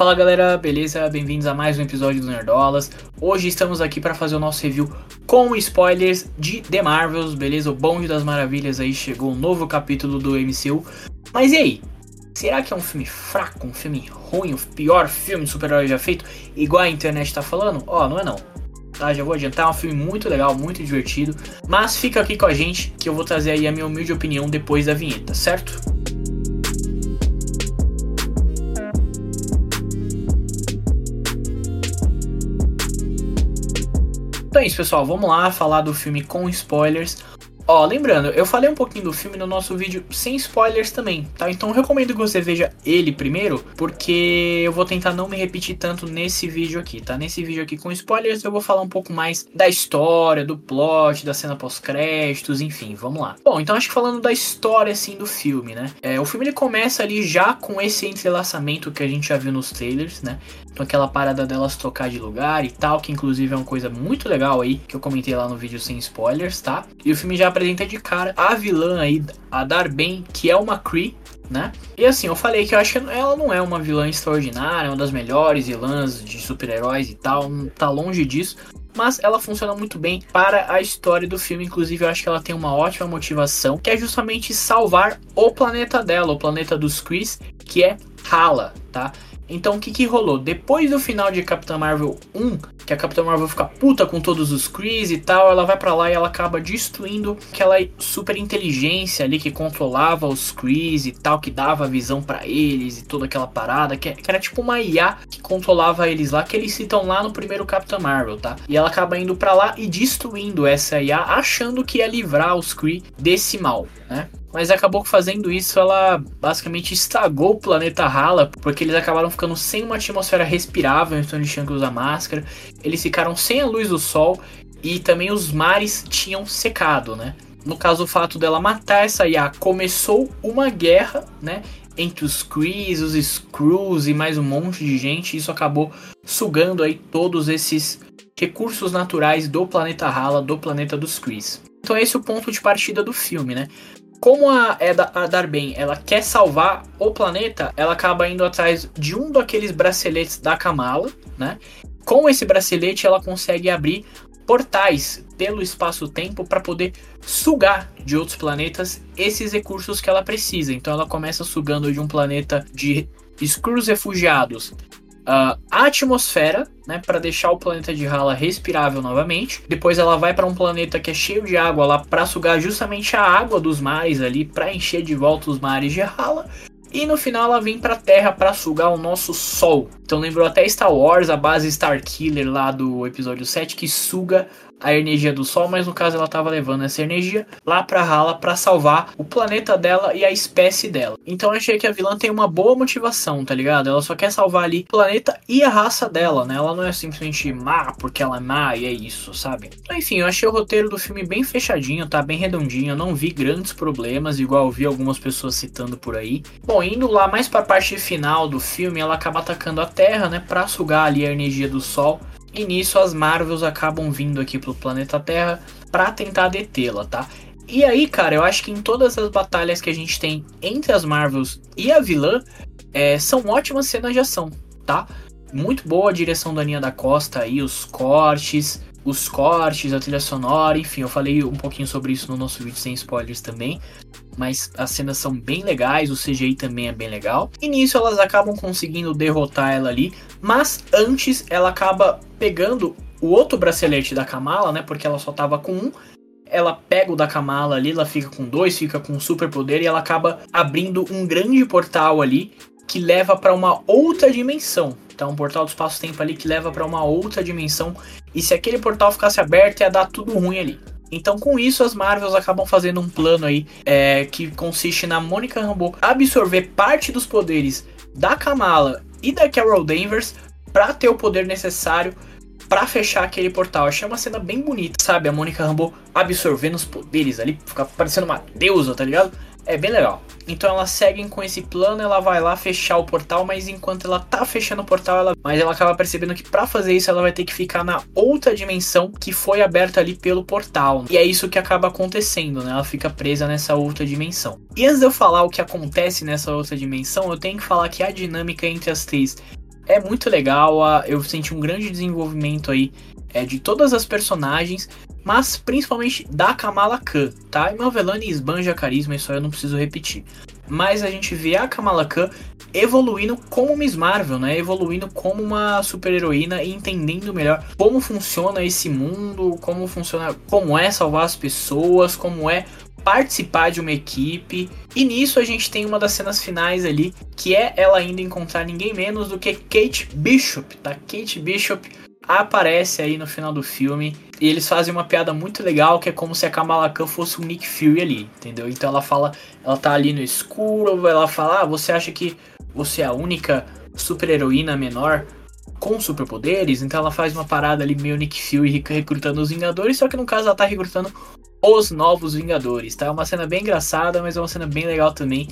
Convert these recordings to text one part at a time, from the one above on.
Fala galera, beleza? Bem-vindos a mais um episódio do Nerdolas. Hoje estamos aqui para fazer o nosso review com spoilers de The Marvels, beleza? O Bonde das Maravilhas aí chegou um novo capítulo do MCU. Mas e aí? Será que é um filme fraco, um filme ruim, o pior filme de super-herói já feito, igual a internet tá falando? Ó, oh, não é não. Tá, já vou adiantar, é um filme muito legal, muito divertido. Mas fica aqui com a gente que eu vou trazer aí a minha humilde opinião depois da vinheta, certo? Então é isso, pessoal. Vamos lá falar do filme com spoilers. Ó, lembrando, eu falei um pouquinho do filme no nosso vídeo sem spoilers também, tá? Então recomendo que você veja ele primeiro, porque eu vou tentar não me repetir tanto nesse vídeo aqui, tá? Nesse vídeo aqui com spoilers eu vou falar um pouco mais da história, do plot, da cena pós-créditos, enfim, vamos lá. Bom, então acho que falando da história, assim, do filme, né? É, o filme ele começa ali já com esse entrelaçamento que a gente já viu nos trailers, né? Então aquela parada delas trocar de lugar e tal, que inclusive é uma coisa muito legal aí, que eu comentei lá no vídeo sem spoilers, tá? E o filme já apresenta de cara a vilã aí, a Darben, que é uma Kree, né? E assim, eu falei que eu acho que ela não é uma vilã extraordinária, é uma das melhores vilãs de super-heróis e tal, tá longe disso. Mas ela funciona muito bem para a história do filme. Inclusive, eu acho que ela tem uma ótima motivação, que é justamente salvar o planeta dela, o planeta dos Krees, que é Hala, tá? Então o que que rolou? Depois do final de Capitã Marvel 1, que a Capitã Marvel fica puta com todos os Krees e tal, ela vai para lá e ela acaba destruindo aquela super inteligência ali que controlava os Krees e tal, que dava visão para eles e toda aquela parada, que, era tipo uma IA que controlava eles lá, que eles citam lá no primeiro Capitã Marvel, tá? E ela acaba indo para lá e destruindo essa IA, achando que ia livrar os Kree desse mal, né? mas acabou fazendo isso, ela basicamente estragou o planeta Hala, porque eles acabaram ficando sem uma atmosfera respirável, então eles tinham que usar máscara, eles ficaram sem a luz do sol e também os mares tinham secado, né? No caso, o fato dela matar essa IA começou uma guerra, né? Entre os Krees, os Screws e mais um monte de gente. Isso acabou sugando aí todos esses recursos naturais do planeta Hala, do planeta dos Krees. Então esse é o ponto de partida do filme, né? como a, a Darben ela quer salvar o planeta, ela acaba indo atrás de um daqueles braceletes da Kamala, né? Com esse bracelete ela consegue abrir portais pelo espaço-tempo para poder sugar de outros planetas esses recursos que ela precisa. Então ela começa sugando de um planeta de Skrulls refugiados uh, a atmosfera, né, para deixar o planeta de Hala respirável novamente. Depois ela vai para um planeta que é cheio de água lá para sugar justamente a água dos mares ali, para encher de volta os mares de Hala. E no final ela vem para a Terra para sugar o nosso Sol. Então lembrou até Star Wars, a base Starkiller lá do episódio 7 que suga a energia do Sol, mas no caso ela estava levando essa energia lá para Hala para salvar o planeta dela e a espécie dela. Então eu achei que a vilã tem uma boa motivação, tá ligado? Ela só quer salvar ali o planeta e a raça dela, né? Ela não é simplesmente má porque ela é má e é isso, sabe? Então, enfim, eu achei o roteiro do filme bem fechadinho, tá bem redondinho, eu não vi grandes problemas, igual vi algumas pessoas citando por aí. Bom, indo lá mais para a parte final do filme, ela acaba atacando a Terra, né, para sugar ali a energia do Sol e nisso as Marvels acabam vindo aqui pro planeta Terra para tentar detê-la, tá? E aí, cara, eu acho que em todas as batalhas que a gente tem entre as Marvels e a vilã, é, são ótimas cenas de ação, tá? Muito boa a direção da Aninha da Costa aí, os cortes, os cortes, a trilha sonora, enfim, eu falei um pouquinho sobre isso no nosso vídeo sem spoilers também mas as cenas são bem legais, o CGI também é bem legal. E nisso elas acabam conseguindo derrotar ela ali, mas antes ela acaba pegando o outro bracelete da Kamala, né? Porque ela só tava com um. Ela pega o da Kamala ali, ela fica com dois, fica com um super poder e ela acaba abrindo um grande portal ali que leva para uma outra dimensão. Então, um portal do espaço-tempo ali que leva para uma outra dimensão. E se aquele portal ficasse aberto, ia dar tudo ruim ali. Então, com isso, as Marvels acabam fazendo um plano aí é, que consiste na Monica Rambeau absorver parte dos poderes da Kamala e da Carol Danvers para ter o poder necessário para fechar aquele portal. Achei uma cena bem bonita, sabe? A Monica Rambeau absorvendo os poderes ali, fica parecendo uma deusa, tá ligado? É bem legal. Então elas seguem com esse plano, ela vai lá fechar o portal, mas enquanto ela tá fechando o portal, ela, mas ela acaba percebendo que para fazer isso ela vai ter que ficar na outra dimensão que foi aberta ali pelo portal. E é isso que acaba acontecendo, né? Ela fica presa nessa outra dimensão. E antes de eu falar o que acontece nessa outra dimensão, eu tenho que falar que a dinâmica entre as três é muito legal, eu senti um grande desenvolvimento aí é, de todas as personagens, mas principalmente da Kamala Khan, tá? E Malvelani esbanja carisma, isso aí eu não preciso repetir. Mas a gente vê a Kamala Khan evoluindo como Miss Marvel, né? Evoluindo como uma super-heroína e entendendo melhor como funciona esse mundo, como funciona, como é salvar as pessoas, como é participar de uma equipe. E nisso a gente tem uma das cenas finais ali, que é ela indo encontrar ninguém menos do que Kate Bishop, tá? Kate Bishop aparece aí no final do filme e eles fazem uma piada muito legal que é como se a Kamala Khan fosse o Nick Fury ali, entendeu? Então ela fala, ela tá ali no escuro, ela fala: "Ah, você acha que você é a única super-heroína menor com superpoderes?" Então ela faz uma parada ali meio Nick Fury recrutando os Vingadores, só que no caso ela tá recrutando os novos Vingadores, tá? É uma cena bem engraçada, mas é uma cena bem legal também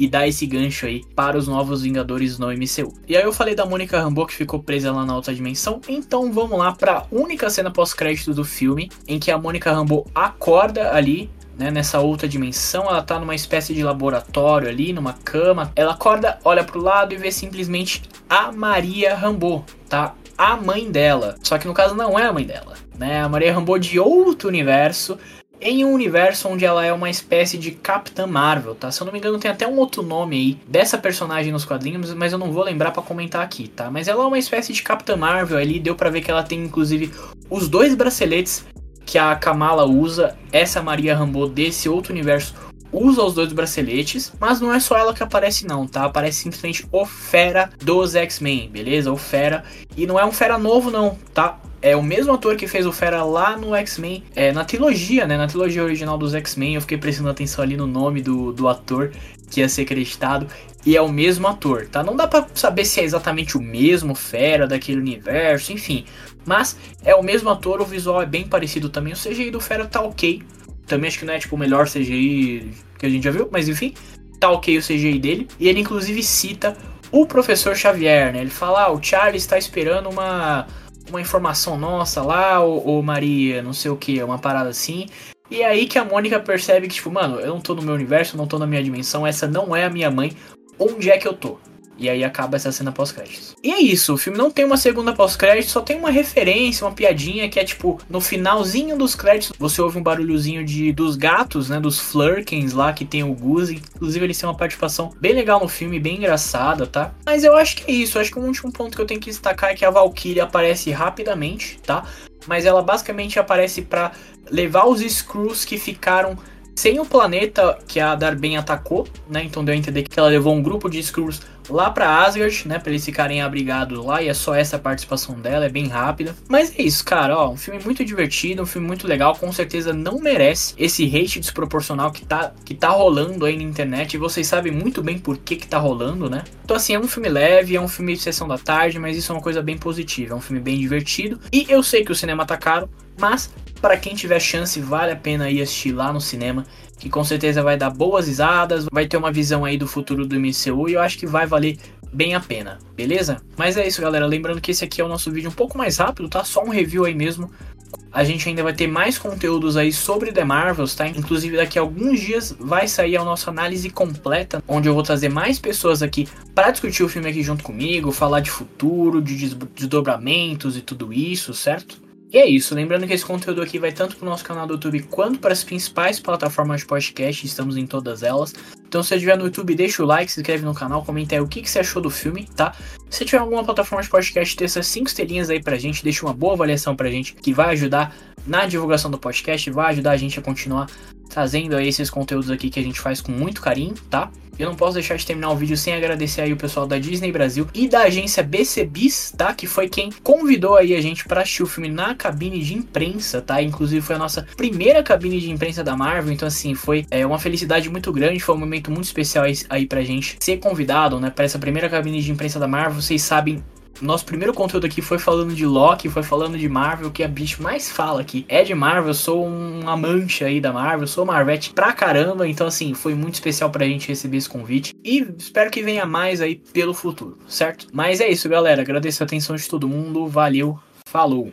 e dá esse gancho aí para os novos Vingadores no MCU. E aí eu falei da Mônica Rambeau que ficou presa lá na outra dimensão, então vamos lá para a única cena pós-crédito do filme em que a Mônica Rambeau acorda ali né, nessa outra dimensão, ela tá numa espécie de laboratório ali, numa cama. Ela acorda, olha pro lado e vê simplesmente a Maria Rambeau, tá? A mãe dela. Só que no caso não é a mãe dela, né? A Maria Rambeau de outro universo em um universo onde ela é uma espécie de Capitã Marvel, tá? Se eu não me engano, tem até um outro nome aí dessa personagem nos quadrinhos, mas eu não vou lembrar para comentar aqui, tá? Mas ela é uma espécie de Capitã Marvel ali, deu para ver que ela tem inclusive os dois braceletes que a Kamala usa, essa Maria Rambeau desse outro universo usa os dois braceletes, mas não é só ela que aparece não, tá? Aparece simplesmente o Fera dos X-Men, beleza? O Fera, e não é um Fera novo não, tá? É o mesmo ator que fez o Fera lá no X-Men, é, na trilogia, né? Na trilogia original dos X-Men, eu fiquei prestando atenção ali no nome do, do ator que ia ser acreditado. E é o mesmo ator, tá? Não dá pra saber se é exatamente o mesmo Fera daquele universo, enfim. Mas é o mesmo ator, o visual é bem parecido também. O CGI do Fera tá ok. Também acho que não é tipo o melhor CGI que a gente já viu, mas enfim, tá ok o CGI dele. E ele inclusive cita o professor Xavier, né? Ele fala: ah, o Charles está esperando uma uma informação nossa lá, ou, ou Maria, não sei o que, uma parada assim. E é aí que a Mônica percebe que, tipo, mano, eu não tô no meu universo, não tô na minha dimensão, essa não é a minha mãe. Onde é que eu tô? E aí acaba essa cena pós-créditos. E é isso, o filme não tem uma segunda pós-crédito, só tem uma referência, uma piadinha que é tipo, no finalzinho dos créditos, você ouve um barulhozinho de dos gatos, né, dos Flurkins lá que tem o Goose. Inclusive eles têm uma participação bem legal no filme, bem engraçada, tá? Mas eu acho que é isso, eu acho que o último ponto que eu tenho que destacar é que a Valkyrie aparece rapidamente, tá? Mas ela basicamente aparece para levar os Screws que ficaram sem o planeta que a Darben atacou, né? Então deu a entender que ela levou um grupo de Skrulls lá para Asgard, né, para eles ficarem abrigados lá, e é só essa participação dela, é bem rápida. Mas é isso, cara, ó, um filme muito divertido, um filme muito legal, com certeza não merece esse hate desproporcional que tá, que tá rolando aí na internet, e vocês sabem muito bem por que que tá rolando, né? Então assim, é um filme leve, é um filme de sessão da tarde, mas isso é uma coisa bem positiva, é um filme bem divertido, e eu sei que o cinema tá caro, mas para quem tiver chance, vale a pena ir assistir lá no cinema, que com certeza vai dar boas risadas, vai ter uma visão aí do futuro do MCU e eu acho que vai valer bem a pena, beleza? Mas é isso, galera. Lembrando que esse aqui é o nosso vídeo um pouco mais rápido, tá? Só um review aí mesmo. A gente ainda vai ter mais conteúdos aí sobre The Marvels, tá? Inclusive daqui a alguns dias vai sair a nossa análise completa, onde eu vou trazer mais pessoas aqui para discutir o filme aqui junto comigo, falar de futuro, de desdobramentos e tudo isso, certo? E é isso, lembrando que esse conteúdo aqui vai tanto para o nosso canal do YouTube quanto para as principais plataformas de podcast, estamos em todas elas. Então se você estiver no YouTube, deixa o like, se inscreve no canal, comenta aí o que, que você achou do filme, tá? Se tiver alguma plataforma de podcast, deixa essas 5 estrelinhas aí pra gente, deixa uma boa avaliação pra gente, que vai ajudar na divulgação do podcast, vai ajudar a gente a continuar trazendo aí esses conteúdos aqui que a gente faz com muito carinho, tá? Eu não posso deixar de terminar o vídeo sem agradecer aí o pessoal da Disney Brasil e da agência BCBis, tá? Que foi quem convidou aí a gente para assistir o filme na cabine de imprensa, tá? Inclusive foi a nossa primeira cabine de imprensa da Marvel, então assim, foi é, uma felicidade muito grande, foi um momento muito especial aí, aí pra gente ser convidado, né, para essa primeira cabine de imprensa da Marvel. Vocês sabem nosso primeiro conteúdo aqui foi falando de Loki, foi falando de Marvel, que a bicho mais fala aqui é de Marvel. Sou um amante aí da Marvel, sou Marvete pra caramba. Então, assim, foi muito especial pra gente receber esse convite. E espero que venha mais aí pelo futuro, certo? Mas é isso, galera. Agradeço a atenção de todo mundo. Valeu, falou!